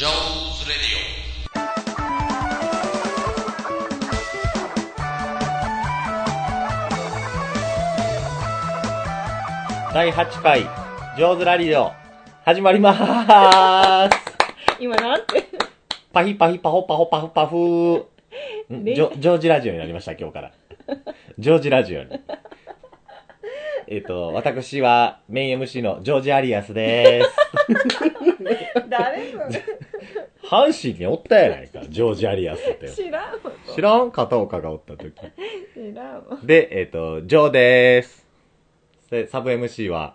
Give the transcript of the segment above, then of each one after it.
Jones Radio. 第8回、上手ラリオ、始まりまーす。今なんて？パヒパヒパホパホパフパフジョジョージラジオになりました、今日から。ジョージラジオに。えっと、私はメイン MC のジョージアリアスで誰もす。阪神におったやないか、ジョージアリアスって。知らん知らん片岡がおった時。知らんで、えっと、ジョーでーす。で、サブ MC は、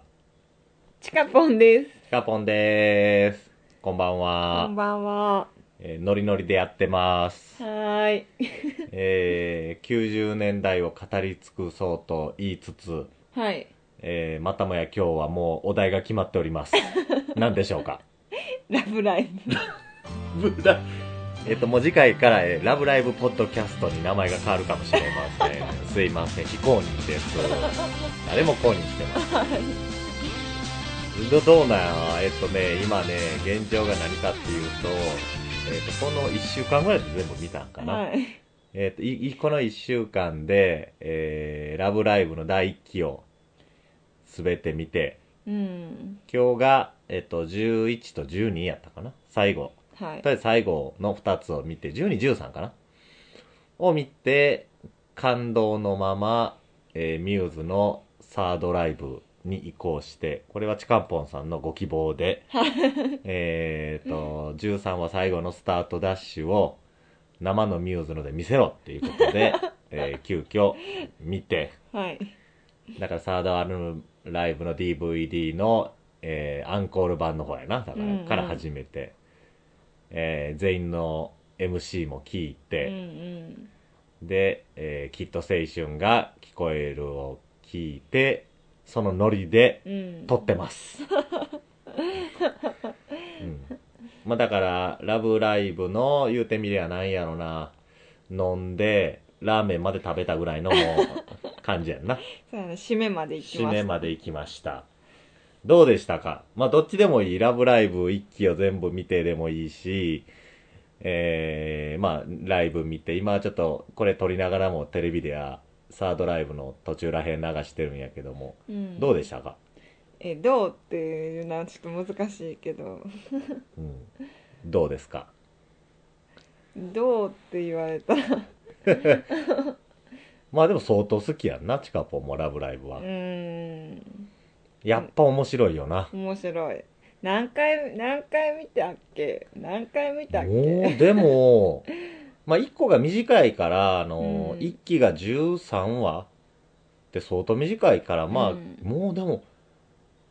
チカポンですヒカポンでーす。こんばんこはん。ばんはえーノリノリでやってます。はーいえー、90年代を語り尽くそうと言いつつ、はいえー、またもや今日はもうお題が決まっております。何でしょうか？ラブライブえっと、もう次回から、えーラブライブポッドキャストに名前が変わるかもしれません。すいません、非公認です。誰も公認してます。どどうなんやえっとね、今ね、現状が何かっていうと、えっと、この1週間ぐらいで全部見たんかな。はいえっ、と、この一週間で、えー、ラブライブの第一期をすべて見て、うん。今日が、えっ、と、11と12やったかな？最後。はい。とりあえず最後の2つを見て、12、13かな？を見て、感動のまま、えー、ミューズのサードライブに移行して、これはチカンポンさんのご希望で、えっと、13は最後のスタートダッシュを生のミューズので見せろっていうことで、えー急遽見て、はい。だからサードアルバムライブの DVD の、えーアンコール版の方やな。だから、うんうんから始めて、えー全員の MC も聞いうんうて、んで、えーきっと青春が聞こえるを聞いて、そのノリでうん撮ってます。うん。まあだから、ラブライブの言うてみりゃなんやろな、飲んで、ラーメンまで食べたぐらいの感じやんな。そうやね締めまで行きま締すめまで行きました。どうでしたか？まあ、どっちでもいい。ラブライブ一期を全部見てでもいいし、えー、まあ、ライブ見て、今はちょっとこれ撮りながらもテレビではサードライブの途中らへん流してるんやけども、うんどうでしたか？えどうっていうのはちょっと難しいけどうん。どうですか？どうって言われたら まあでも相当好きやんな、チカポンもラブライブは。う。ーん。やっぱ面白いよな。面白い。何回何回見たっけ？何回見たっもけう、でも、まあ、1個が短いから、あの、うん。1期が13話って相当短いから、まあ、うん。もうでも、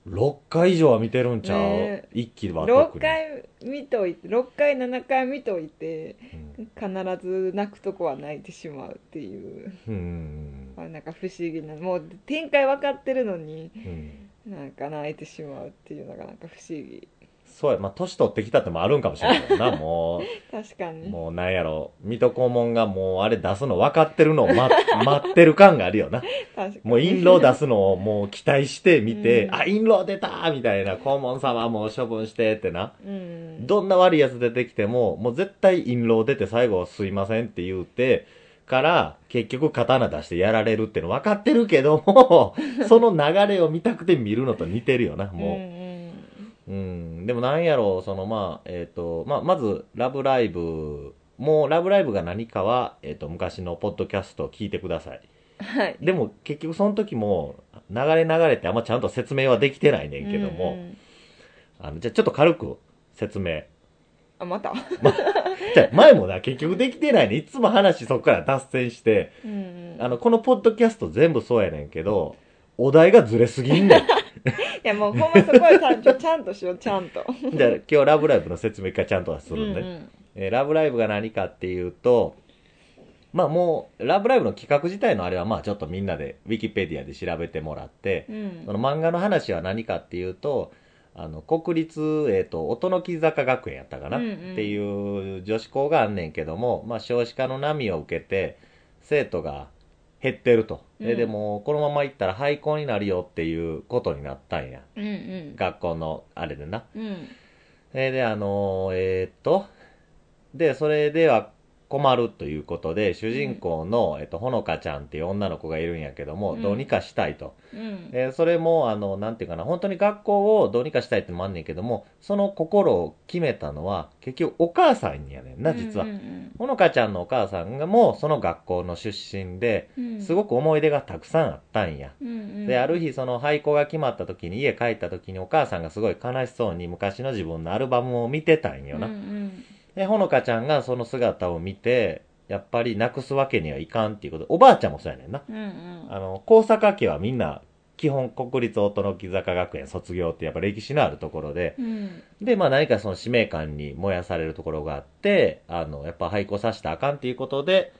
6回以上は見てるんちゃう、ね一 ?1 期は6特に。回見といて6回7回見といてうん必ず泣くとこは泣いてしまうっていううん。あなんか不思議なもう展開分かってるのにうん。なんか泣いてしまうっていうのがなんか不思議そうや、まあ、年取ってきたってもあるんかもしれないな、もう、確かに。もうなんやろ、水戸黄門がもうあれ出すの分かってるのを待 待ってる感があるよな。確かに。もう印籠出すのをもう期待して見て、うん。あ、印籠出たみたいな、黄門様もう処分してってな。うん。どんな悪いやつ出てきても、もう絶対印籠出て最後すいませんって言うて、から、結局刀出してやられるっての分かってるけども、その流れを見たくて見るのと似てるよな、もう。うんうん、でもなんやろう、そのまあ、えっ、と、まあ、まず、ラブライブ、もうラブライブが何かは、えっ、と、昔のポッドキャストを聞いてください。はいでも結局その時も、流れ流れってあんまちゃんと説明はできてないねんけども、うんうんあの、じゃあちょっと軽く説明。あまた？じゃあ前もな、結局できてないね。いつも話そこから脱線して、うんあの、このポッドキャスト全部そうやねんけど、お題がずれすぎんねん。いやもうほんまそこはちゃんとちゃんとしようちゃんと。じゃあ今日ラブライブの説明会ちゃんとするんで、うんうん。えーラブライブが何かっていうと、まあもう、ラブライブの企画自体のあれはまあちょっとみんなで、ウィキペディアで調べてもらって、うん。その漫画の話は何かっていうと、あの、国立、えっ、と、音の木坂学園やったかな、うんうん。っていう女子校があんねんけども、まあ少子化の波を受けて、生徒が減ってると。でうんでも、このまま行ったら廃校になるよっていうことになったんや。うんうん学校のあれでな。うんえーで、あのーえーっと、で、それでは困るということで、主人公の、えっと、ほのかちゃんっていう女の子がいるんやけども、うんどうにかしたいと。うんえーそれも、あの、なんていうかな、本当に学校をどうにかしたいってのもあんねんけども、その心を決めたのは、結局お母さんやねんな、実は。うんうんほのかちゃんのお母さんがもうその学校の出身で、うんすごく思い出がたくさんあったんや。うんうんで、ある日その廃校が決まった時に家帰った時にお母さんがすごい悲しそうに昔の自分のアルバムを見てたんよな。うんうんで、ほのかちゃんがその姿を見て、やっぱりなくすわけにはいかんっていうことで、おばあちゃんもそうやねんな。うんうんあの、高坂家はみんな、基本国立大野木坂学園卒業ってやっぱ歴史のあるところで、うん。で、まあ何かその使命感に燃やされるところがあって、あの、やっぱ廃校させたらあかんっていうことで、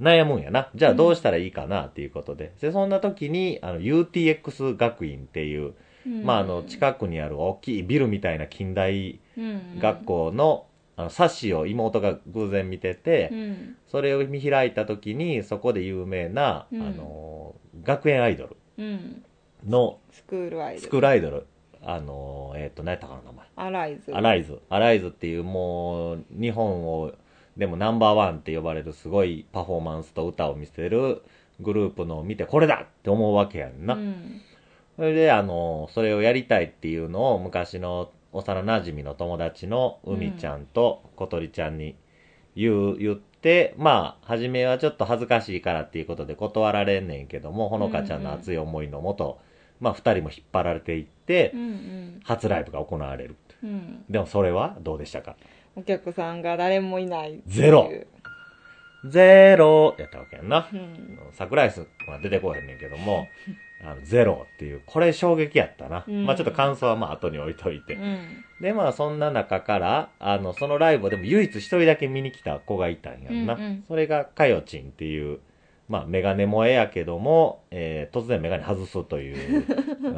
悩むんやな。じゃあどうしたらいいかなっていうことで。で、そんな時に、あの、UTX 学院っていう、うんまああの、近くにある大きいビルみたいな近代うん。学校の、あの、冊子を妹が偶然見てて、うん。それを見開いた時に、そこで有名な、うん。あの、学園アイドル。うんのスクールアイドルスクールアイドル、あの、えっ、と、何やったかな、名前。アライズアライズ。アライズっていうもう、日本を、でもナンバーワンって呼ばれるすごいパフォーマンスと歌を見せるグループのを見て、これだって思うわけやんな。うんそれで、あの、それをやりたいっていうのを昔の幼馴染の友達の海ちゃんと小鳥ちゃんに言う、言って、まあ、初めはちょっと恥ずかしいからっていうことで断られんねんけども、ほのかちゃんの熱い思いのもと、まあ、二人も引っ張られていってう、ん初ライブが行われる。うんうんでもそれはどうでしたか？お客さんが誰もいないゼロゼロやったわけやんな。うん桜井さんは出てこへんねんけども、あのゼロっていう、これ衝撃やったな。うんまあちょっと感想はまあ後に置いといて。うんで、まあそんな中から、あの、そのライブでも唯一一人だけ見に来た子がいたんやんな。うんうんそれがかよちんっていう、まあメガネ萌えやけども、えー突然メガネ外すという、う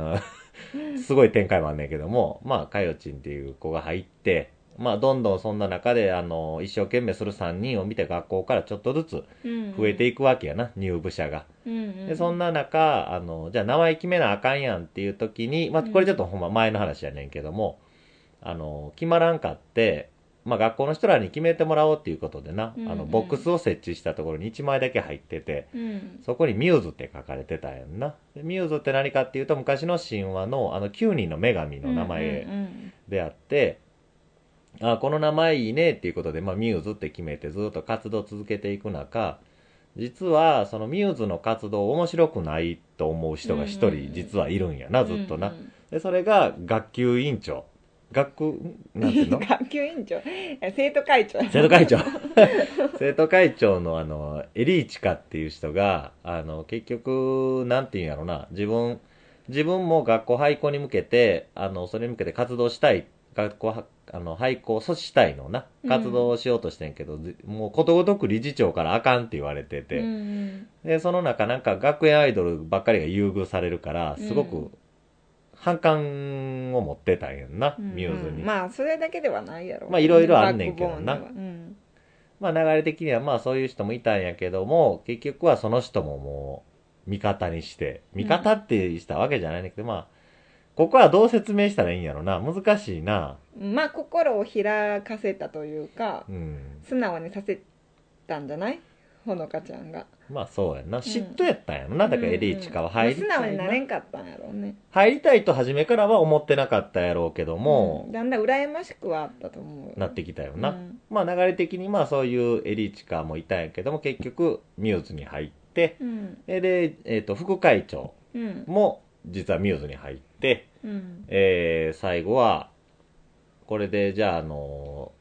んすごい展開もあんねんけども、まあかよちんっていう子が入って、まあどんどんそんな中で、あの、一生懸命する3人を見て学校からちょっとずつうん増えていくわけやな、入部者が。うんうんで、そんな中、あの、じゃあ名前決めなあかんやんっていう時に、まあ、これちょっとほんま前の話やねんけども、あの、決まらんかって、まあ、学校の人らに決めてもらおうっていうことでな、うんうんあの、ボックスを設置したところに1枚だけ入ってて、うんそこにミューズって書かれてたんやんな。でミューズって何かっていうと、昔の神話の、あの、9人の女神の名前うんうんであって、あこの名前いいねっていうことで、まあ、ミューズって決めてずっと活動を続けていく中、実はそのミューズの活動面白くないと思う人が一うんうん人実はいるんやな、ずっとな。うんうんで、それが学級委員長。学、んなんていうの？学級委員長。生徒会長。生徒会長。生徒会長のあの、エリーチカっていう人が、あの、結局、なんていうんやろな、自分、自分も学校廃校に向けて、あの、それに向けて活動したい、学校は、あの、廃校を阻止したいのな、活動をしようとしてんけど、ずもうことごとく理事長からあかんって言われてて、うんで、その中なんか学園アイドルばっかりが優遇されるから、すごうく反感を持ってたんやんな、うんミューズに。まあそれだけではないやろまあいろいろあんねんけどなうんまあ流れ的にはまあそういう人もいたんやけども、結局はその人ももう味方にして、味方ってしたわけじゃないんだけど、まあ、ここはどう説明したらいいんやろな。難しいな。まあ心を開かせたというかうん。素直にさせたんじゃない？ほのかちゃんが。まあそうやん。な。嫉妬やったんやろな。だからエリーチカは入りうんうんまあ素直になれ。んかったんやろうね。入りたいと初めからは思ってなかったやろうけども。うん、だんだん羨ましくはあったと思うなってきたよな。うん。まあ流れ的にまあそういうエリーチカもいたんやけども、結局ミューズに入って、うん。で、えっ、と、副会長うん。も実はミューズに入って、うん。えー、最後は、これで、じゃあ、あの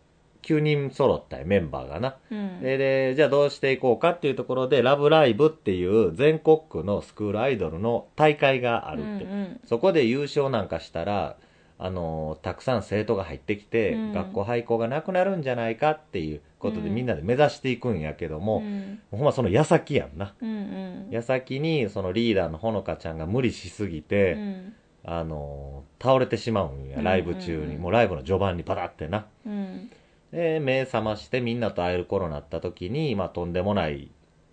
9人揃ったよメンバーがな。うんで、で、じゃあどうしていこうかっていうところで、ラブライブっていう全国区のスクールアイドルの大会があるって。うんうんそこで優勝なんかしたら、あのたくさん生徒が入ってきて、うん学校廃校がなくなるんじゃないかっていうことでうんみんなで目指していくんやけども、うんほんまその矢先やんな。うんうん矢先にそのリーダーのほのかちゃんが無理しすぎて、うんあの倒れてしまうんや、うんライブ中に。もうライブの序盤にパタってな。うんで、目覚ましてみんなと会える頃になった時に、まあとんでもない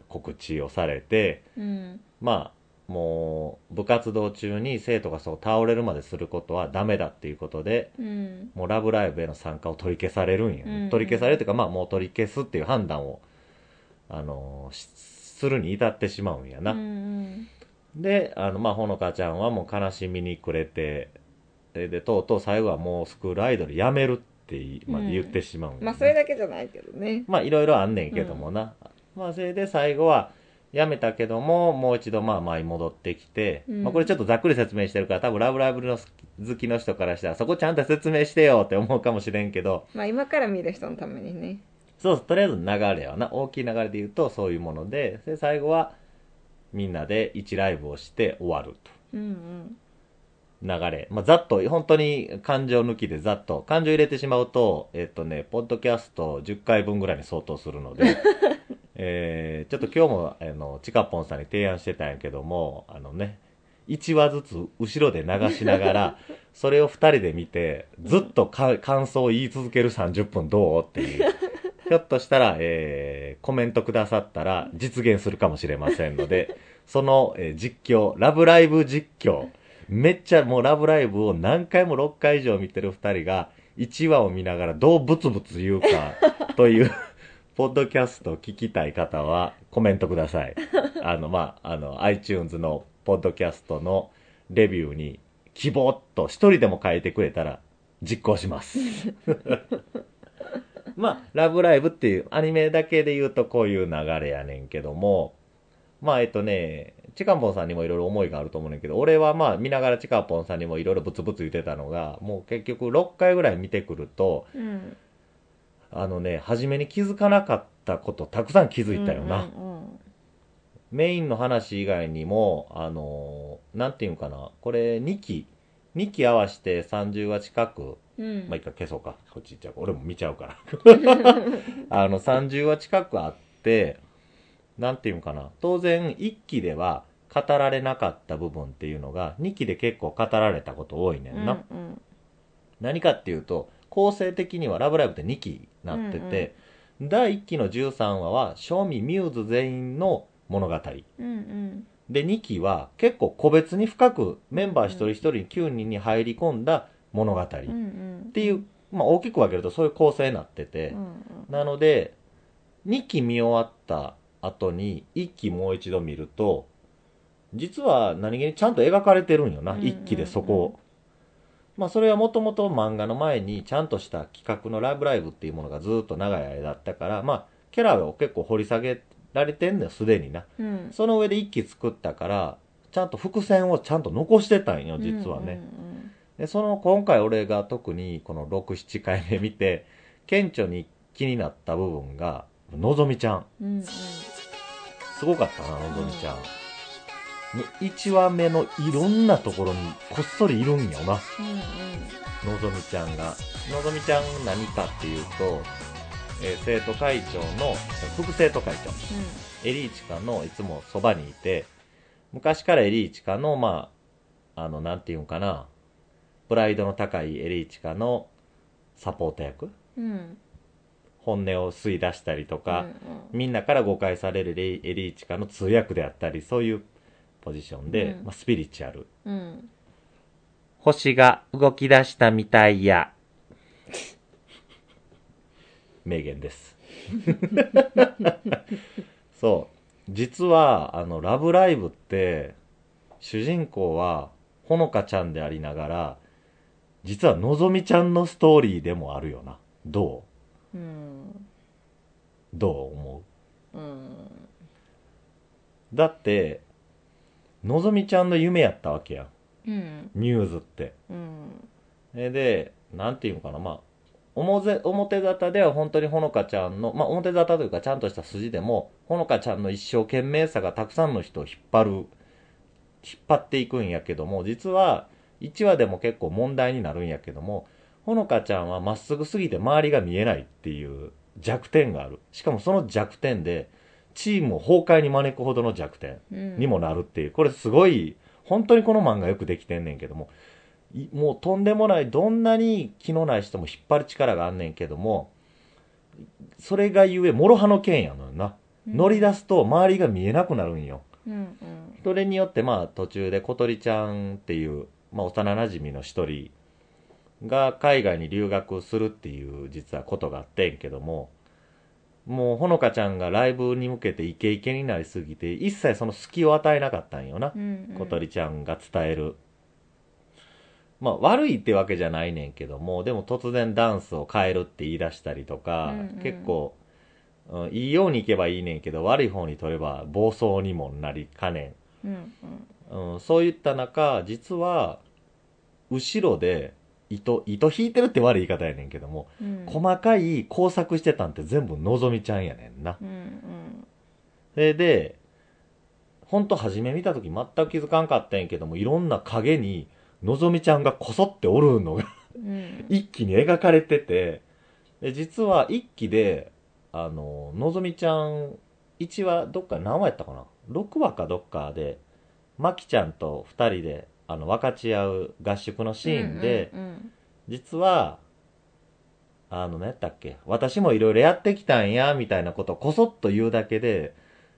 告知をされて、うん。まあ、もう部活動中に生徒がそう倒れるまですることはダメだっていうことで、うん。もうラブライブへの参加を取り消されるんや、うん。うん取り消されるというか、まあもう取り消すっていう判断を、あのーしするに至ってしまうんやな。うんで、あの、まあ、ほのかちゃんはもう悲しみに暮れて、で、でとうとう最後はもうスクールアイドルやめるっていまで言ってしまうんやね。まあそれだけじゃないけどね。まあいろいろあんねんけどもな。まあそれで最後はやめたけども、もう一度まあ前に戻ってきて、うん。まあこれちょっとざっくり説明してるから多分ラブライブの好きの人からしたらそこちゃんと説明してよって思うかもしれんけど、まあ今から見る人のためにね。そう、とりあえず流れはな、大きい流れで言うとそういうもので、で最後はみんなで1ライブをして終わると。うんうん流れ。まあ、ざっと、本当に感情抜きでざっと、感情入れてしまうと、えっとね、ポッドキャスト10回分ぐらいに相当するので、えー、ちょっと今日も、あの、ちかぽんさんに提案してたんやけども、あのね、1話ずつ後ろで流しながら、それを2人で見て、ずっとか感想を言い続ける30分どうっていう。ひょっとしたら、えー、コメントくださったら実現するかもしれませんので、その、えー実況、ラブライブ実況、めっちゃもうラブライブを何回も6回以上見てる2人が、1話を見ながらどうブツブツ言うかという、ポッドキャストを聞きたい方はコメントください。あの、まあ、あの、iTunes のポッドキャストのレビューに希望っと一人でも書いてくれたら実行します。まあ、ラブライブっていうアニメだけで言うとこういう流れやねんけども、まあ、えっとね、チカンポンさんにもいろいろ思いがあると思うねんけど、俺はまあ見ながらチカンポンさんにもいろいろブツブツ言ってたのが、もう結局6回ぐらい見てくると、うんあのね、初めに気づかなかったことたくさん気づいたよな。うんうんメインの話以外にも、あのーなんていうんかな、これ2期、2期合わせて30話近く、うんまあ、一回消そうか。こっち行っちゃう。俺も見ちゃうから。あの、30話近くあって、なんていうんかな。当然、1期では語られなかった部分っていうのが、2期で結構語られたこと多いねんな。うん何かっていうと、構成的にはラブライブって2期になってて、第1期の13話は、正味ミューズ全員の物語。うんうんで、2期は結構個別に深くメンバー一人一人9人に入り込んだ物語。っうんうんていう、まあ大きく分けるとそういう構成になってて、うんなので、2期見終わった後に1期もう一度見ると、実は何気にちゃんと描かれてるんよな、うんうんうん1期でそこを。まあそれはもともと漫画の前にちゃんとした企画のラブライブっていうものがずっと長い間あったから、まあキャラを結構掘り下げられてんだよ、すでにな。うんその上で1期作ったから、ちゃんと伏線をちゃんと残してたんよ、実はね。で、その今回俺が特にこの6、7回目見て、顕著に気になった部分が、のぞみちゃん。うんうんすごかったな、のぞみちゃん。もう1話目のいろんなところにこっそりいるんよな、うんのぞみちゃんが。のぞみちゃん何かっていうと、えー生徒会長の、副生徒会長。エリーチカのいつもそばにいて、昔からエリーチカの、まあ、あの、なんていうんかな、プライドの高いエリーチカのサポート役うんうん本音を吸い出したりとか、うんみんなから誤解されるエリーチカの通訳であったり、そういうポジションで、うんまあ、スピリチュアル。うん星が動き出したみたいや。名言です。そう。実は、あの、ラブライブって、主人公は、ほのかちゃんでありながら、実はのぞみちゃんのストーリーでもあるよな。どう？どう思う？うん。だって、のぞみちゃんの夢やったわけやん。うん。ミューズって。うん。えで、なんていうのかな、まあ、表表沙汰では本当にほのかちゃんの、まあ表沙汰というかちゃんとした筋でも、ほのかちゃんの一生懸命さがたくさんの人を引っ張る、引っ張っていくんやけども、実は1話でも結構問題になるんやけども、ほのかちゃんはまっすぐすぎて周りが見えないっていう弱点がある。しかもその弱点で、チームを崩壊に招くほどの弱点。うんにもなるっていう、これすごい、本当にこの漫画よくできてんねんけども、いもうとんでもない、どんなに気のない人も引っ張る力があんねんけども、それがゆえ、諸刃の剣やのよな。乗り出すと周りが見えなくなるんよ。うんうんそれによってまあ途中で小鳥ちゃんっていう、まあ、幼馴染の一人が海外に留学するっていう実はことがあってんけどももうほのかちゃんがライブに向けてイケイケになりすぎて一切その隙を与えなかったんよな、うんうん。小鳥ちゃんが伝える。まあ悪いってわけじゃないねんけどもでも突然ダンスを変えるって言い出したりとか、うんうん。結構、うん、いいようにいけばいいねんけど悪い方に取れば暴走にもなりかねん。うんうん。うん、そういった中、実は、後ろで、糸、糸引いてるって悪い言い方やねんけども、うん細かい工作してたんって全部のぞみちゃんやねんな。うんうんそれで、ほんと初め見た時全く気づかんかったんやけども、いろんな影に、のぞみちゃんがこそっておるのがうん 一気に描かれてて、で実は一期で、あの、のぞみちゃん、1話、どっか何話やったかな ?6 話かどっかで、まきちゃんと2人で、あの、分かち合う合宿のシーンで、うんうん実は、あの、何やったっけ？私もいろいろやってきたんや、みたいなことをこそっと言うだけで、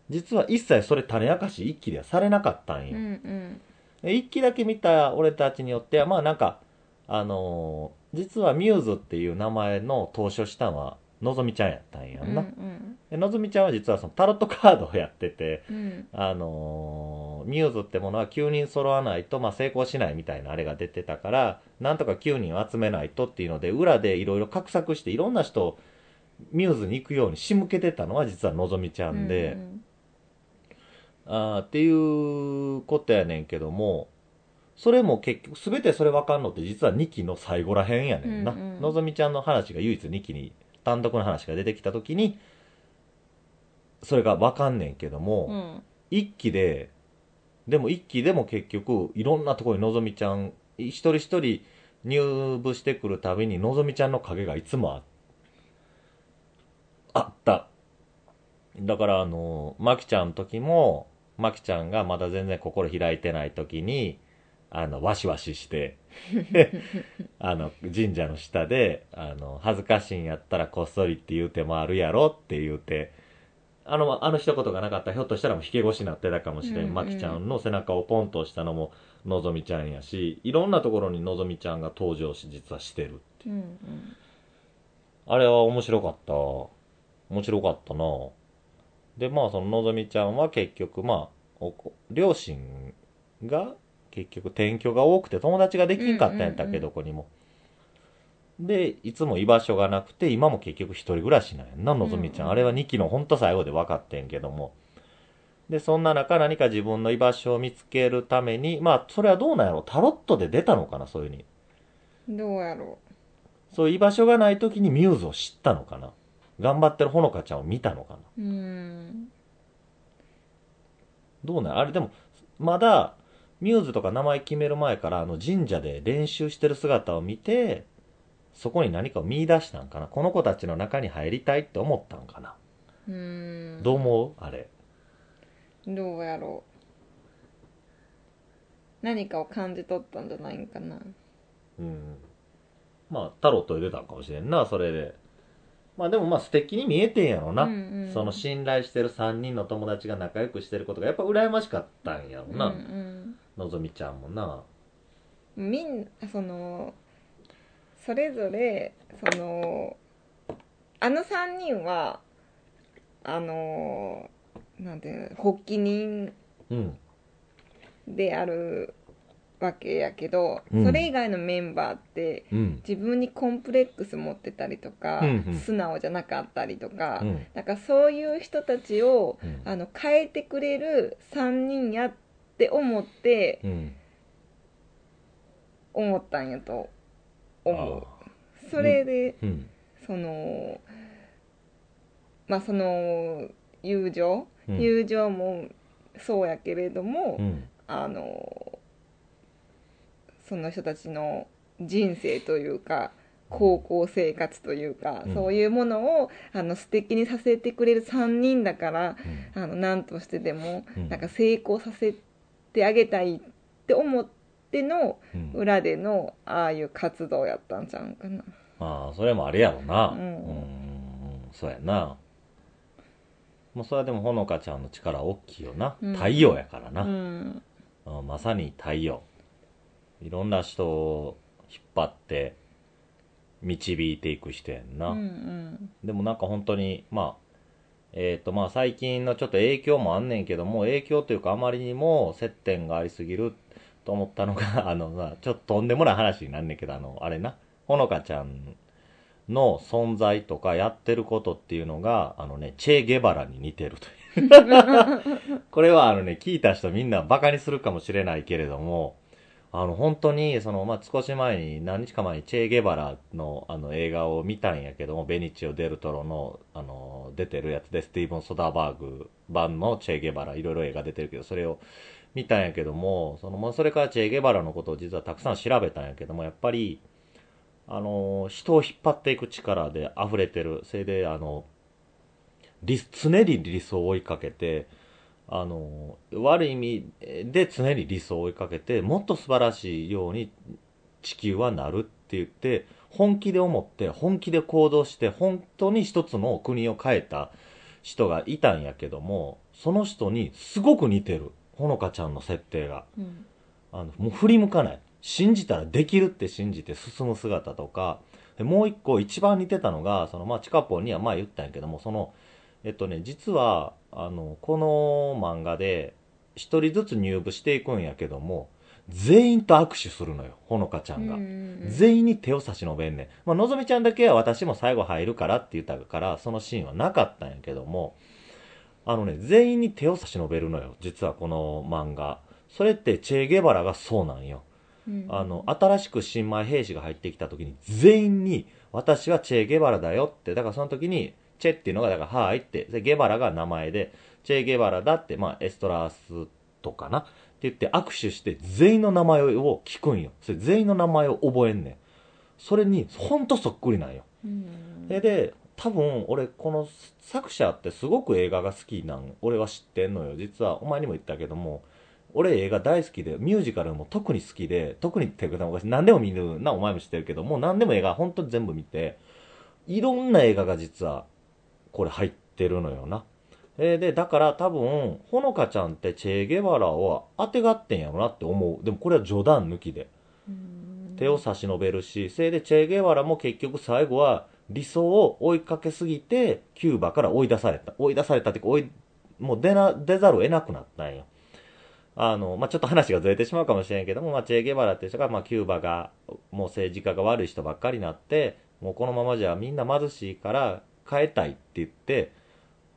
実は一切それ種明かし一期ではされなかったんよ。うんうん。で一期だけ見た俺たちによっては、まあなんか、あのー実はミューズっていう名前の投書したのは、のぞみちゃんやったんやうんんな。うん。でのぞみちゃんは実はそのタロットカードをやってて、うん。あのーミューズってものは9人揃わないと、まあ、成功しないみたいなあれが出てたから、なんとか9人を集めないとっていうので、裏でいろいろ画策していろんな人をミューズに行くように仕向けてたのは実はのぞみちゃんで、うんあーっていうことやねんけども、それも結局、すべてそれ分かんのって実は2期の最後らへんやねんな。うんうん。のぞみちゃんの話が唯一2期に、単独の話が出てきた時に、それが分かんねんけども、うん。一期で、でも一期でも結局、いろんなところにのぞみちゃん、一人一人入部してくるたびにのぞみちゃんの影がいつもああった。だからあの、まきちゃんの時も、まきちゃんがまだ全然心開いてない時に、あの、わしわしして、あの、神社の下で、あの、恥ずかしいんやったらこっそりって言うてもあるやろって言うて、あの、あの一言がなかったらひょっとしたらもう引け腰になってたかもしれん。うんうんまきちゃんの背中をポンと押したのものぞみちゃんやし、いろんなところにのぞみちゃんが登場し、実はしてる。うんうんあれは面白かった。面白かったなで、まあそののぞみちゃんは結局まあ、両親が結局転居が多くて友達ができんかったんやったっけ、どこにも。で、いつも居場所がなくて、今も結局一人暮らしなんやんな、のぞみちゃん。うんうんあれは2期のほんと最後で分かってんけども。で、そんな中何か自分の居場所を見つけるために、まあ、それはどうなんやろタロットで出たのかな、そういうふうに。どうやろそう。いう居場所がない時にミューズを知ったのかな。頑張ってるほのかちゃんを見たのかな。ううん。どうなんあれでも、まだ、ミューズとか名前決める前から、あの神社で練習してる姿を見て、そこに何かを見出したんかなこの子たちの中に入りたいって思ったんかな、うんどう思う？あれ。どうやろう何かを感じ取ったんじゃないんかなうん。まあ、タロットで出たんかもしれんな、それで。まあでもまあ素敵に見えてんやろな。うんうんその信頼してる3人の友達が仲良くしてることがやっぱ羨ましかったんやろな。うんのぞみちゃんもな。うん、みんなそのそれぞれそのあの3人はあのなんていうの発起人うん。であるわけやけど、うんそれ以外のメンバーってうん。自分にコンプレックス持ってたりとか、うんうん素直じゃなかったりとか、うん。なんかそういう人たちをうんあの変えてくれる3人やって思ってうん。思ったんやと思う。あそれで、うん。そのまあその友情、うん。友情もそうやけれども、うん。あのその人たちの人生というか高校生活というか、うん。そういうものをあの素敵にさせてくれる3人だからうん。あの何としてでもうん。なんか成功させてあげたいって思ってのうん裏でのああいう活動やったんちゃうんかな。まあ、それもあれやろな。うん。うんそうやな。もうそれはでもほのかちゃんの力大きいよな、うん。太陽やからな、うん。うんまさに太陽。いろんな人を引っ張って導いていく人やんな、うんうん。でもなんか本当にまあえっ、とまあ最近のちょっと影響もあんねんけども影響というかあまりにも接点がありすぎると思ったのが あのまあちょっととんでもない話になんねんけどあのあれな。ほのかちゃんの存在とかやってることっていうのがあのねチェ・ゲバラに似てるという。これはあのね聞いた人みんなバカにするかもしれないけれどもあの本当にその、まあ、少し前に何日か前にチェ・ゲバラのあの映画を見たんやけどもベニチオ・デルトロのあの出てるやつでスティーブン・ソダーバーグ版のチェ・ゲバラいろいろ映画出てるけどそれを見たんやけどもその、まあ、それからチェ・ゲバラのことを実はたくさん調べたんやけどもやっぱりあの人を引っ張っていく力で溢れてるそれであの常に理想を追いかけてあの悪い意味で常に理想を追いかけてもっと素晴らしいように地球はなるって言って本気で思って本気で行動して本当に一つの国を変えた人がいたんやけどもその人にすごく似てる。ほのかちゃんの設定が。うん。あのもう振り向かない。信じたらできるって信じて進む姿とか。でもう一個一番似てたのがそのまあチカポンには前言ったんやけどもそのえっとね実はあのこの漫画で一人ずつ入部していくんやけども全員と握手するのよほのかちゃんが、うん。全員に手を差し伸べんねん、まあのぞみちゃんだけは私も最後入るからって言ったからそのシーンはなかったんやけどもあのね全員に手を差し伸べるのよ実はこの漫画。それってチェ・ゲバラがそうなんよ。うん。あの新しく新米兵士が入ってきた時に全員に私はチェ・ゲバラだよって。だからその時にチェっていうのがだからはいって。でゲバラが名前でチェ・ゲバラだって、まあ、エストラースとかな。って言って握手して全員の名前を聞くんよ。それ全員の名前を覚えんねん。それにほんとそっくりなんよ。うん。でで多分俺この作者ってすごく映画が好きなん俺は知ってんのよ。実はお前にも言ったけども俺映画大好きでミュージカルも特に好きで特にっていうか何でも見るなお前も知ってるけどもう何でも映画本当に全部見ていろんな映画が実はこれ入ってるのよな。えーでだから多分ほのかちゃんってチェ・ゲバラを当てがってんやろなって思う。でもこれは冗談抜きで。うん。手を差し伸べるし、それでチェ・ゲワラも結局最後は理想を追いかけすぎて、キューバから追い出された。追い出されたっていうか、追い、もう出な、出ざるを得なくなったんよ。あの、まあ、ちょっと話がずれてしまうかもしれんけども、まあ、チェ・ゲバラっていう人が、まあ、キューバが、もう政治家が悪い人ばっかりになって、もうこのままじゃみんな貧しいから変えたいって言って、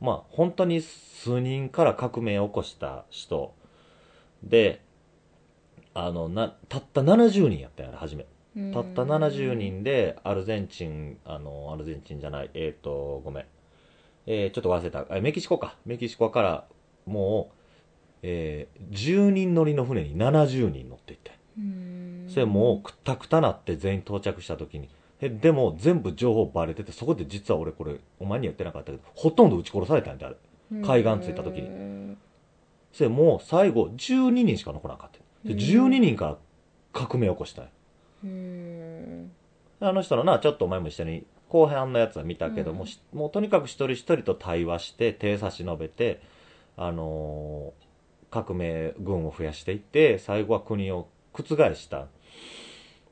まあ、本当に数人から革命を起こした人で、あの、な、たった70人やったんやろ、初め。たった70人でアルゼンチン、あの、アルゼンチンじゃない、えっ、と、ごめん。えーちょっと忘れた。あメキシコか。メキシコから、もう、えー10人乗りの船に70人乗っていって。うんそれもうくったくたなって全員到着した時に。え、でも全部情報バレてて、そこで実は俺これ、お前には言ってなかったけど、ほとんど撃ち殺されたんだ、あれ。海岸着いた時ににそれもう最後12人しか残らなかった。で、うん12人から革命を起こしたんやうんあの人のな、ちょっとお前も一緒に後半のやつは見たけども、うんしもうとにかく一人一人と対話して、手差し伸べて、あのー革命軍を増やしていって、最後は国を覆した。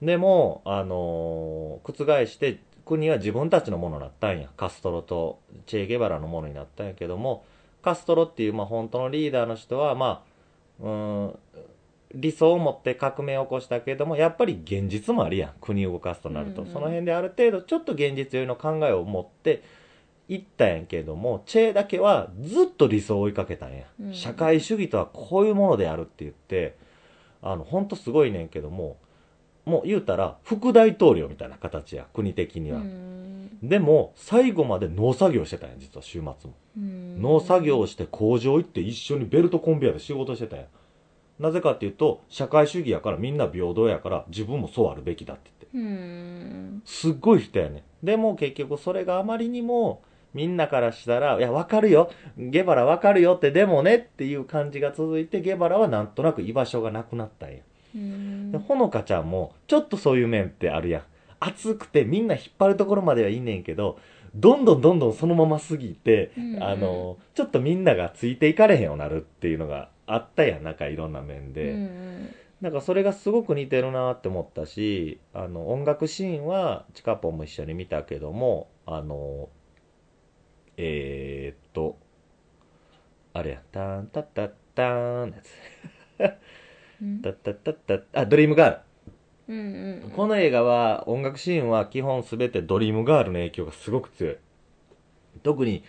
でも、あのー覆して、国は自分たちのものになったんや。カストロとチェ・ゲバラのものになったんやけども、カストロっていう、まあ、本当のリーダーの人は、まあ、うーん、理想を持って革命を起こしたけれども、やっぱり現実もあるやん。国を動かすとなると。うんうんその辺である程度、ちょっと現実寄りの考えを持って、行ったんやけども、チェだけはずっと理想を追いかけたんや。うん社会主義とはこういうものであるって言って、あの、ほんとすごいねんけども、もう言うたら、副大統領みたいな形や、国的には。でも、最後まで農作業してたんや、実は週末も。農作業をして工場行って一緒にベルトコンベヤーで仕事してたんや。なぜかっていうと、社会主義やからみんな平等やから自分もそうあるべきだって言って。うんすっごい人やね。でも結局それがあまりにもみんなからしたら、いや、わかるよ。ゲバラわかるよって、でもねっていう感じが続いて、ゲバラはなんとなく居場所がなくなったんや。うんでほのかちゃんも、ちょっとそういう面ってあるやん。熱くてみんな引っ張るところまではいいねんけど、どんどんどんどんそのまま過ぎて、あの、ちょっとみんながついていかれへんようになるっていうのがあったやん、なんかいろんな面で。うんうんなんかそれがすごく似てるなって思ったし、あの、音楽シーンは、チカポンも一緒に見たけども、あの、えー、っと、あれや、タンタッタッターンのやつ。うんタッタッタッタッあ、ドリームガール。うんうんこの映画は音楽シーンは基本すべてドリームガールの影響がすごく強い。特に、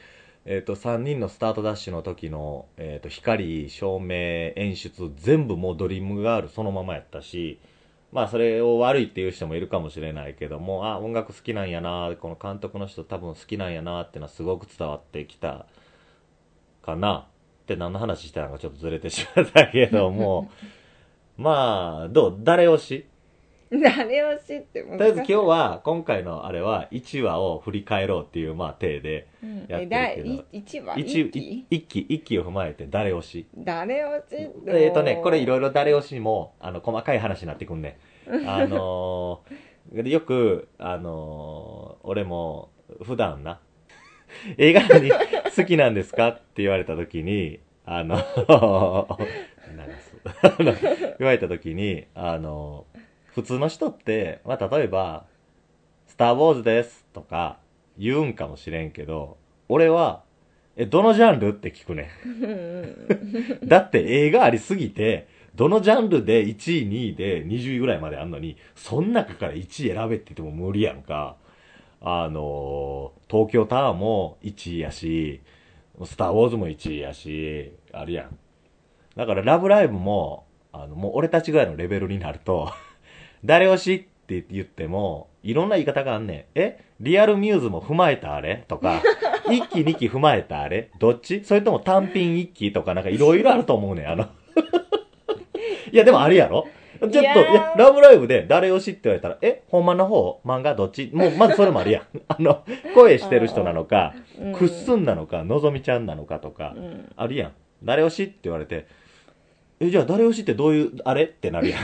えっ、と、3人のスタートダッシュの時の、えっ、と、光、照明、演出、全部もうドリームガールそのままやったし、まあそれを悪いっていう人もいるかもしれないけども、あ、音楽好きなんやな、この監督の人多分好きなんやなっていうのはすごく伝わってきたかな。って何の話してたのかちょっとずれてしまったけども、まあ、どう？誰推し？誰を知ってもとりあえず今日は、今回のあれは、1話を振り返ろうっていう、まあ、体で、うん。やってるけどえ第一話？一一期？一期、一期を踏まえて誰推し？誰を知ってえっ、とね、これいろいろ誰推しも、あの、細かい話になってくんね。あのー よく、あのー俺も、普段な、映画に好きなんですかって言われた時に、あの、言われた時に、あの普通の人って、まあ、例えば、スター・ウォーズですとか言うんかもしれんけど、俺は、え、どのジャンルって聞くね。だって映画ありすぎて、どのジャンルで1位、2位で20位ぐらいまであんのに、そん中から1位選べって言っても無理やんか。あのー東京タワーも1位やし、スター・ウォーズも1位やし、あるやん。だからラブライブも、あの、もう俺たちぐらいのレベルになると、誰推し？って言っても、いろんな言い方があんねん。え？リアルミューズも踏まえたあれ？とか、一期二期踏まえたあれ？どっち？それとも単品一期とかなんかいろいろあると思うねん。あの、いやでもあるやろ？ちょっと、いいやラブライブで誰推しって言われたら、え、ほんまの方？漫画？どっち？もう、まずそれもあるやん。あの、声してる人なのか、うん。くっすんなのか、のぞみちゃんなのかとか、うん。あるやん。誰推し？って言われて、え、じゃあ誰推しってどういう、あれ？ってなるやん。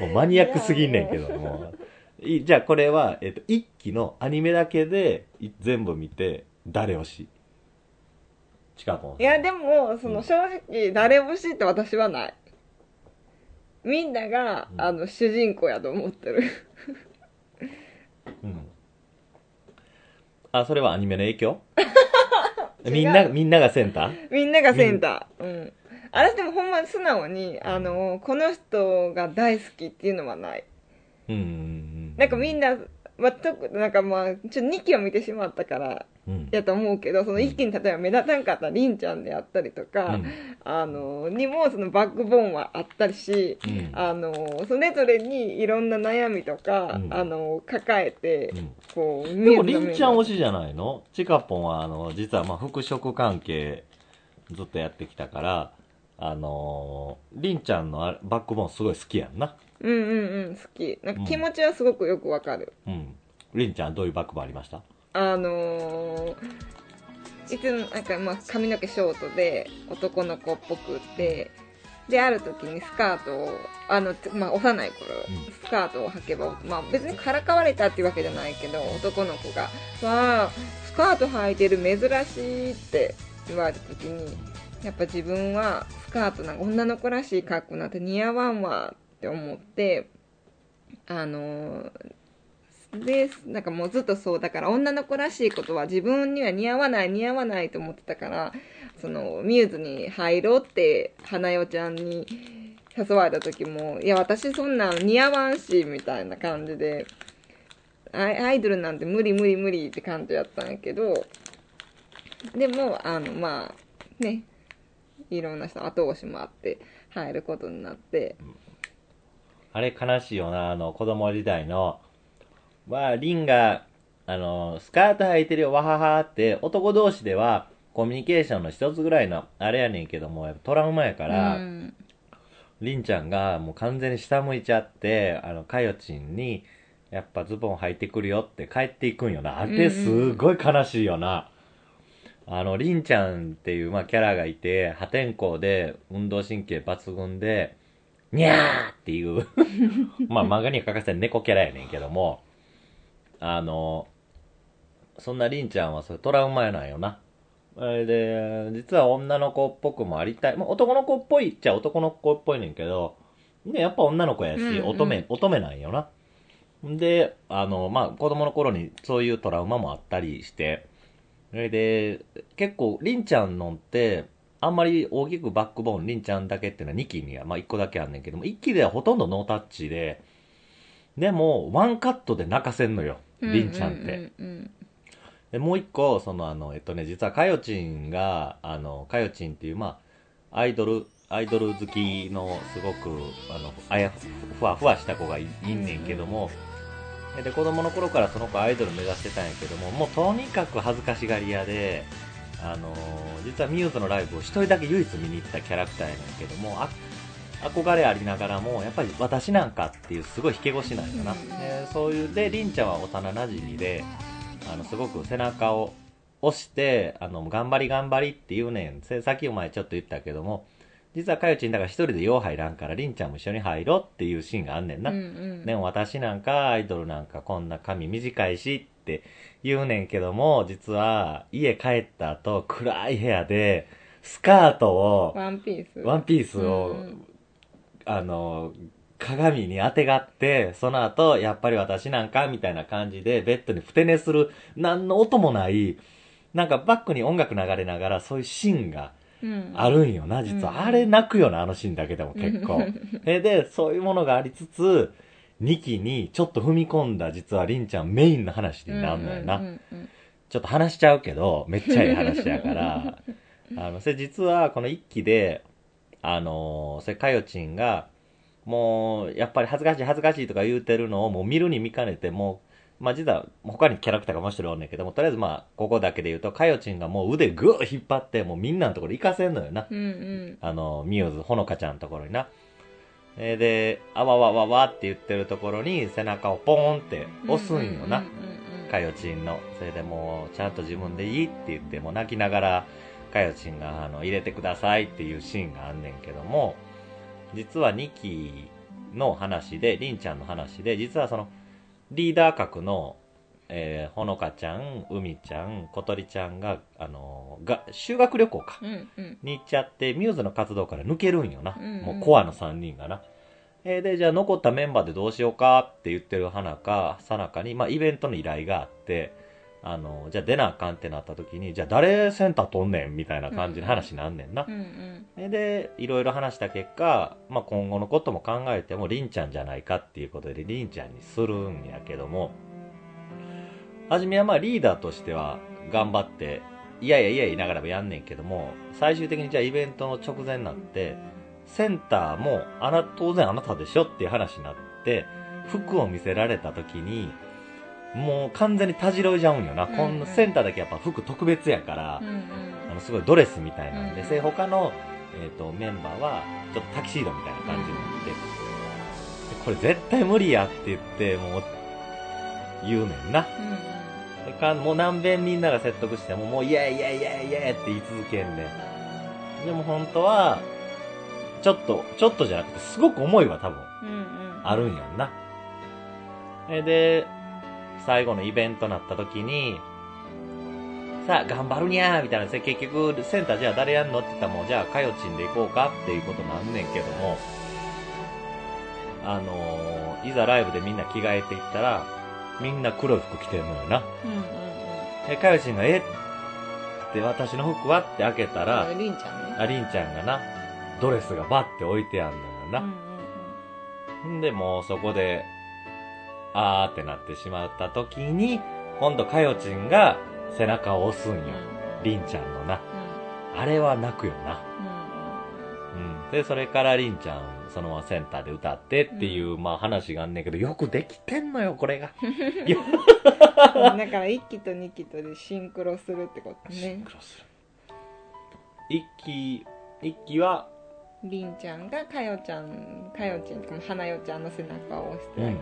もうマニアックすぎんねんけど、もじゃあこれは、えっと、一期のアニメだけでい全部見て、誰推し？近くいやでもその正直誰も知って私はない。みんなが、うん。あの主人公やと思ってる。うん。あ、それはアニメの影響？みんな、みんながセンター？みんながセンター。うん私でもほんまに素直にあのこの人が大好きっていうのはない。うんうんうん。なんかみんな、まあ、特なんかまあちょっと2期を見てしまったからうん、やと思うけどその一気に例えば目立たんかったりんちゃんであったりとか、うん。あのにもそのバックボーンはあったりし、うん。あのそれぞれにいろんな悩みとか、うん。あの抱えて、うん。こうでも、りんちゃん推しじゃないの？ちかぽんは、あの、実は、まあ、服飾関係、ずっとやってきたから、あのー、りんちゃんのあバックボーンすごい好きやんな。うんうんうん好き。なんか気持ちはすごくよくわかる、うん。りんちゃんどういうバックボーンありました？あのーいつもなんかまあ髪の毛ショートで男の子っぽくってである時にスカートをあの、まあ、幼い頃、うん。スカートを履けば、まあ、別にからかわれたっていうわけじゃないけど男の子が「わあスカート履いてる珍しい」って言われた時にやっぱ自分はスカートなんか女の子らしい格好なんて似合わんわって思ってあのでなんかもうずっとそうだから女の子らしいことは自分には似合わない似合わないと思ってたからそのミューズに入ろうって花代ちゃんに誘われた時もいや私そんなん似合わんしみたいな感じでアイドルなんて無理無理無理って感じやったんやけどでもあのまあねいろんな人後押しもあって入ることになってあれ悲しいよな、あの、子供時代の、まあ、リンが、あの、スカート履いてるよ、わははって、男同士では、コミュニケーションの一つぐらいの、あれやねんけども、トラウマやから、うんりんちゃんがもう完全に下向いちゃって、あの、かよちんに、やっぱズボン履いてくるよって帰っていくんよな。あれすごい悲しいよな。あの、りんちゃんっていう、まあ、キャラがいて、破天荒で、運動神経抜群で、にゃーっていう、まあ、漫画には欠かせない猫キャラやねんけども、あの、そんなりんちゃんはそれトラウマやなんよな。えーで、実は女の子っぽくもありたい。まあ、男の子っぽいっちゃ男の子っぽいねんけど、ね、やっぱ女の子やし、うんうん乙女、乙女なんよな。で、あの、まあ、子供の頃にそういうトラウマもあったりして、で、結構、りんちゃんのって、あんまり大きくバックボーン、りんちゃんだけっていうのは2期には、まあ1個だけあんねんけども、1期ではほとんどノータッチで、でも、ワンカットで泣かせんのよ、りんちゃんって。うんうんで、もう一個、そのあの、えっとね、実はかよちんが、あの、かよちんっていう、まあ、アイドル、アイドル好きの、すごく、あの、あやふ、ふわふわした子がいいんねんけども、で、子供の頃からその子アイドル目指してたんやけども、もうとにかく恥ずかしがり屋で、あの、実はミューズのライブを一人だけ唯一見に行ったキャラクターやねんけども、あ憧れありながらも、やっぱり私なんかっていうすごい引け腰なんよな。うんでそういう、で、りんちゃんは幼馴染で、あの、すごく背中を押して、あの、頑張り頑張りって言うねん。せさっきお前ちょっと言ったけども、実はかよちんだから一人でよう入らんから、りんちゃんも一緒に入ろうっていうシーンがあんねんな。うんうん。でも私なんかアイドルなんかこんな髪短いしって言うねんけども、実は家帰った後暗い部屋でスカートを、ワンピース。ワンピースを、うんあの、鏡に当てがって、その後、やっぱり私なんかみたいな感じでベッドにふて寝する、何の音もない、なんかバックに音楽流れながらそういうシーンがうんあるんよな、実は。うんあれ泣くよな、あのシーンだけでも結構。えで、そういうものがありつつ、2期にちょっと踏み込んだ、実はりんちゃんメインの話になるのよな。ちょっと話しちゃうけど、めっちゃいい話やから、あの、それ実はこの1期で、あのー、それかよちんが、もう、やっぱり恥ずかしい恥ずかしいとか言うてるのをもう見るに見かねて、もう、まあ、実は他にキャラクターがもう一人おんねんけども、とりあえずまあ、ここだけで言うと、かよちんがもう腕ぐー引っ張って、もうみんなのところ行かせんのよな。うんうんあの、ミューズ、ほのかちゃんのところにな。えーで、あわわわわって言ってるところに背中をポーンって押すんよな。かよちんの。それでもう、ちゃんと自分でいいって言って、もう泣きながら、かよちんが、あの、入れてくださいっていうシーンがあんねんけども、実は2期の話で、りんちゃんの話で、実はその、リーダー格の、えーほのかちゃん、うみちゃん、ことりちゃんが、あのが、修学旅行か。うんうんに行っちゃって、ミューズの活動から抜けるんよな。うんうんもうコアの3人がな。えーで、じゃあ残ったメンバーでどうしようかって言ってる花か、さなかに、まあイベントの依頼があって、あの、じゃあ出なあかんってなった時に、じゃあ誰センター取んねんみたいな感じの話になんねんなう。んえで、いろいろ話した結果、まあ今後のことも考えても、りんちゃんじゃないかっていうことで、りんちゃんにするんやけども、はじめはまあリーダーとしては頑張って、いやいやいや言いながらもやんねんけども、最終的にじゃあイベントの直前になって、センターもあな、当然あなたでしょっていう話になって、服を見せられた時に、もう完全にたじろいじゃうんよな。うんうん。こんなセンターだけやっぱ服特別やから、うんうん。あのすごいドレスみたいなんで、うんで他の、えー、とメンバーはちょっとタキシードみたいな感じになって、でこれ絶対無理やって言ってもう言うねんな。でかもう何遍みんなが説得してももうイエイイエイイエイイエイって言い続けんねん。でも本当はちょっとちょっとじゃなくてすごく思いは多分。うんうん。あるんやんな。えで、最後のイベントになった時に、さあ、頑張るにゃーみたいな。で結局、センターじゃあ誰やんの？って言ったらもう、じゃあ、かよちんで行こうかっていうことなんねんけども、あのーいざライブでみんな着替えていったら、みんな黒い服着てんのよな。うんうんで、かよちんが、えっ？て私の服は？って開けたら、うんりんちゃんねあ、りんちゃんがな、ドレスがバッて置いてあんのよな。うんうんんで、もうそこで、あーってなってしまった時に、今度かよちんが背中を押すんよ。りんちゃんのな。あれは泣くよな。うん。で、それからりんちゃん、そのままセンターで歌ってっていう、まあ話があんねんけど、よくできてんのよ、これが。だから1期と2期とでシンクロするってことシンねクロする。一期、一期は、りんちゃんがかよちゃんかよちんとかも花代ちゃんの背中を押してあげて、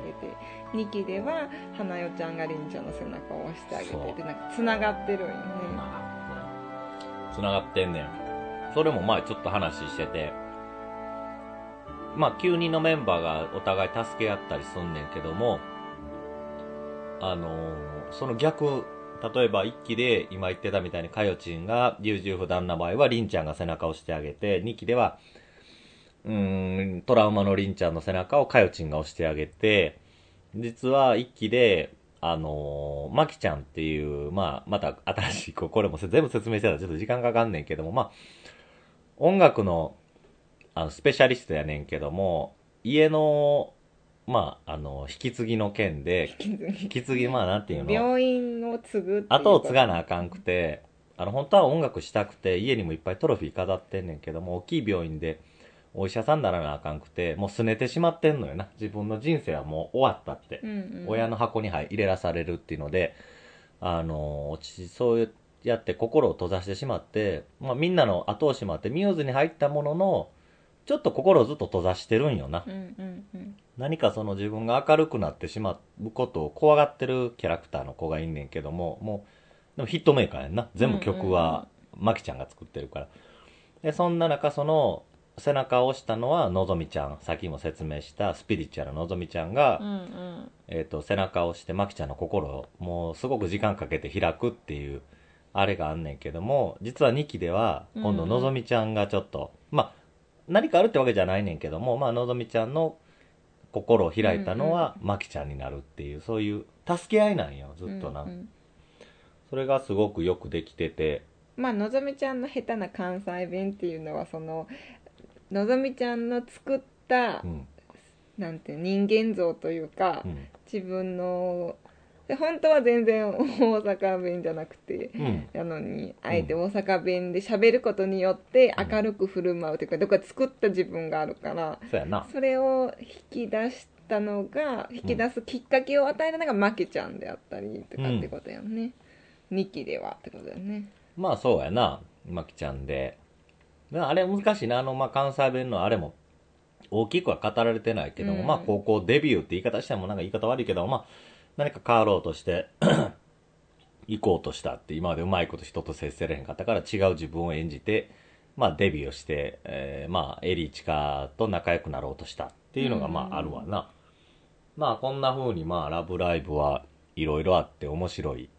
2期では花代ちゃんがりんちゃんの背中を押してあげてなんかつながってるよね。つながってんねん。それも前ちょっと話してて、まあ9人のメンバーがお互い助け合ったりすんねんけども、あのーその逆、例えば一期で今言ってたみたいにかよちんが優柔不断な場合はりんちゃんが背中を押してあげて、二期では、うーん、トラウマのりんちゃんの背中をかよちんが押してあげて、実は一期で、あのー、まきちゃんっていう、まあ、また新しい子、これも全部説明してたらちょっと時間かかんねんけども、まあ、音楽の、あの、スペシャリストやねんけども、家の、まあ、あの、引き継ぎの件で、引き継ぎ、まあ、なんていうの？病院を継ぐ後を継がなあかんくて、あの、本当は音楽したくて、家にもいっぱいトロフィー飾ってんねんけども、大きい病院で、お医者さんにならなあかんくて、もう拗ねてしまってんのよな。自分の人生はもう終わったって。うんうん、親の箱に入入れらされるっていうので、あの、落ちそうやって心を閉ざしてしまって、まあみんなの後押しもあって、ミューズに入ったものの、ちょっと心をずっと閉ざしてるんよなう。んうんうん何かその自分が明るくなってしまうことを怖がってるキャラクターの子がいんねんけども、もう、でもヒットメーカーやんな。全部曲は、マキちゃんが作ってるから。で、そんな中、その、背中を押したのは、のぞみちゃん。さっきも説明したスピリチュアルのぞみちゃんが、うんうん。えっ、と、背中を押して、マキちゃんの心を、もうすごく時間かけて開くっていう、あれがあんねんけども、実は2期では、今度うん。うんのぞみちゃんがちょっと、まあ、何かあるってわけじゃないねんけども、まあ、のぞみちゃんの心を開いたのは、マキちゃんになるっていう、そういう、助け合いなんよ、ずっとな。うんうん。それがすごくよくできてて、まあのぞみちゃんの下手な関西弁っていうのはそののぞみちゃんの作った、うん、なんて人間像というか、うん、自分ので本当は全然 大阪弁じゃなくてうん、なのにあえて大阪弁で喋ることによって明るく振る舞うというかどっか作った自分があるからそうやな。それを引き出したのが引き出すきっかけを与えたのがマキちゃんであったりとかってことやね、2期ではってことだよね。まあそうやな、マキちゃんで。であれ難しいな、あの、まあ関西弁のあれも、大きくは語られてないけども、うん。まあ高校デビューって言い方してもなんか言い方悪いけど、まあ何か変わろうとして、行こうとしたって、今までうまいこと人と接せれへんかったから違う自分を演じて、まあデビューをして、えーまあエリーチカと仲良くなろうとしたっていうのがまああるわな。まあこんな風にまあラブライブはいろいろあって面白い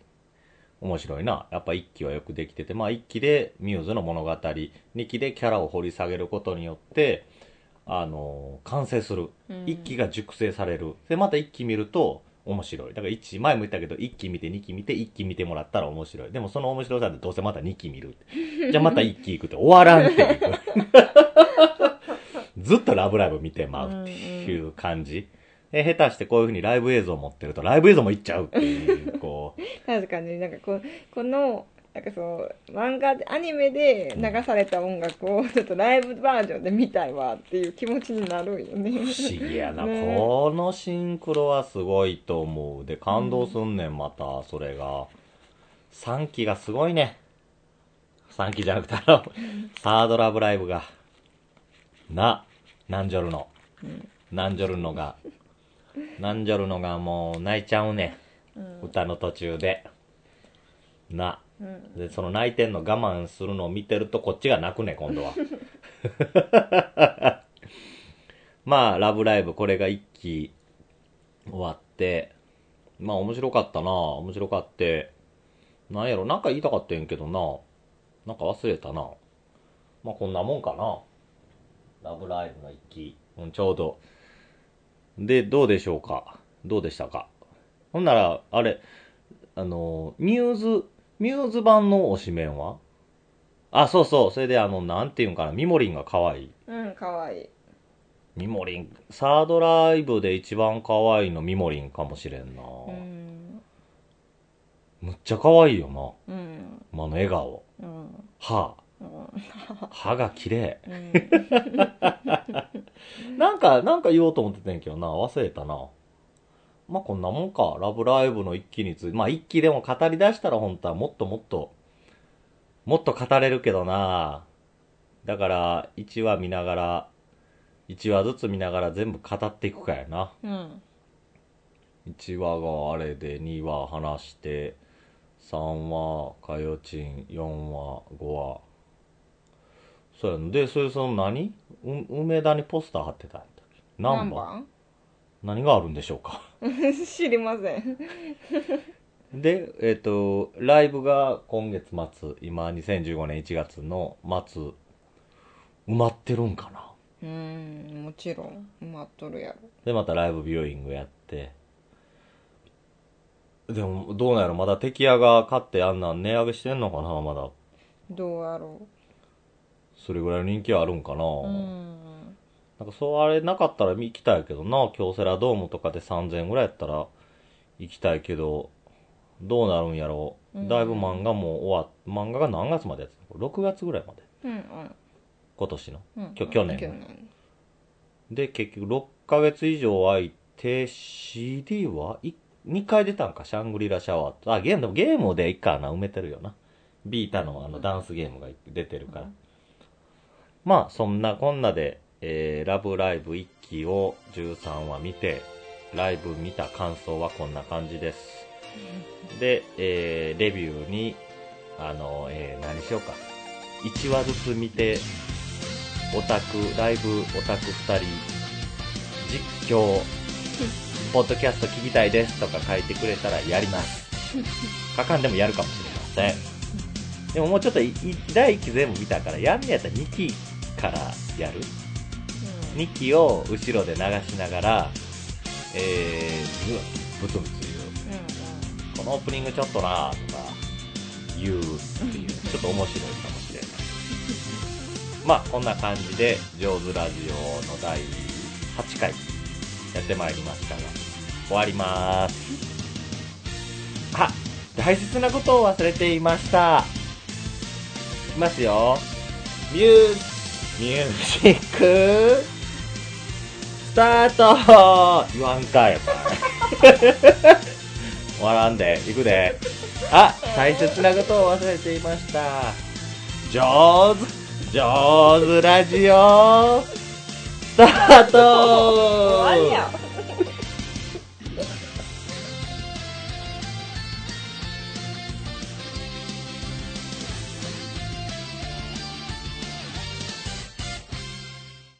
面白いな。やっぱ一期はよくできてて、まあ一期でミューズの物語、二期でキャラを掘り下げることによって、あの完成する。うん一期が熟成される。で、また一期見ると面白い。だから一、前も言ったけど、一期見て二期見て一期見てもらったら面白い。でもその面白さでどうせまた二期見る。じゃあまた一期行くって終わらんっていう。ずっとラブライブ見てまうっていう感じ。え下手してこういう風にライブ映像持ってると、ライブ映像も行っちゃうっていう、こう。確かになんかここのなんかそう漫画でアニメで流された音楽をちょっとライブバージョンで見たいわっていう気持ちになるよね。不思議やな、ね。このシンクロはすごいと思うで感動すんねんまたそれが。3期がすごいね。3期じゃなくてあの サードラブライブが。なナンジョルノナンジョルノがナンジョルノがもう泣いちゃうねうん。ん歌の途中で。な。うん。でその泣いてんの我慢するのを見てるとこっちが泣くね今度は。まあラブライブこれが一期終わって。まあ面白かったな。面白かって。なんやろ。なんか言いたかったんやけどな。なんか忘れたな。まあこんなもんかな。ラブライブの一期、うん、ちょうどでどうでしょうか？どうでしたか？ほんならあれあのミューズミューズ版の推しメンは？あ、そうそう。それであの、なんていうんかな、ミモリンが可愛い。うんかわいいミモリン、サードライブで一番可愛いのミモリンかもしれんな。うんむっちゃ可愛いよな。うんあの笑顔。うん歯。うん歯が綺麗。うんなんか、なんか言おうと思ってたんやけどな。忘れたな。まあ、こんなもんか。ラブライブの一期について。まあ、一期でも語り出したら本当はもっともっと、もっと語れるけどな。だから、1話見ながら、1話ずつ見ながら全部語っていくかやな。うん1話があれで2話話して、3話、かよちん、4話、5話。そうやん。で、それその何？う梅田にポスター貼ってたんだっけ？何番？番？何があるんでしょうか？知りません。で、えっ、と、ライブが今月末、今2015年1月の末、埋まってるんかな？うんもちろん埋まっとるやろ。で、またライブビューイングやって。でも、どうなんやろ？まだ敵屋が買ってあんなん値上げしてんのかな？まだ。どうやろそれぐらいの人気はあるんかな、ううんなんかそうあれなかったら行きたいけどな。京セラドームとかで3000円ぐらいやったら行きたいけど、どうなるんやろうんだいぶ漫画も終わっ、漫画が何月までやってたの ?6 月ぐらいまで。うん今年の？うんきょ去年去年で、結局6ヶ月以上空いて、CD は？2回出たんか、シャングリラシャワーと。あ、ゲームでもゲームでいいかな、埋めてるよな。ビータのあのダンスゲームが出てるから。まあ、そんなこんなで、えー、ラブライブ1期を13話見て、ライブ見た感想はこんな感じです。で、えー、レビューに、あの、えー、何しようか。1話ずつ見て、オタク、ライブオタク2人、実況、ポッドキャスト聞きたいですとか書いてくれたらやります。書かんでもやるかもしれません。でももうちょっと第1期全部見たから、やんねやったら2期からやるうん2期を後ろで流しながら、えー、ブツブツ言う。このオープニングちょっとなとか言うっていう、ちょっと面白いかもしれない。まあ、こんな感じで、上手ラジオの第8回やってまいりましたが、終わりまーす。あ、大切なことを忘れていました。いきますよ。ミュー、ミュージック、スタート言わんかやっぱ終わらんで、行くで。あ、大切なことを忘れていました。上手、上手ラジオ、スタート終わりや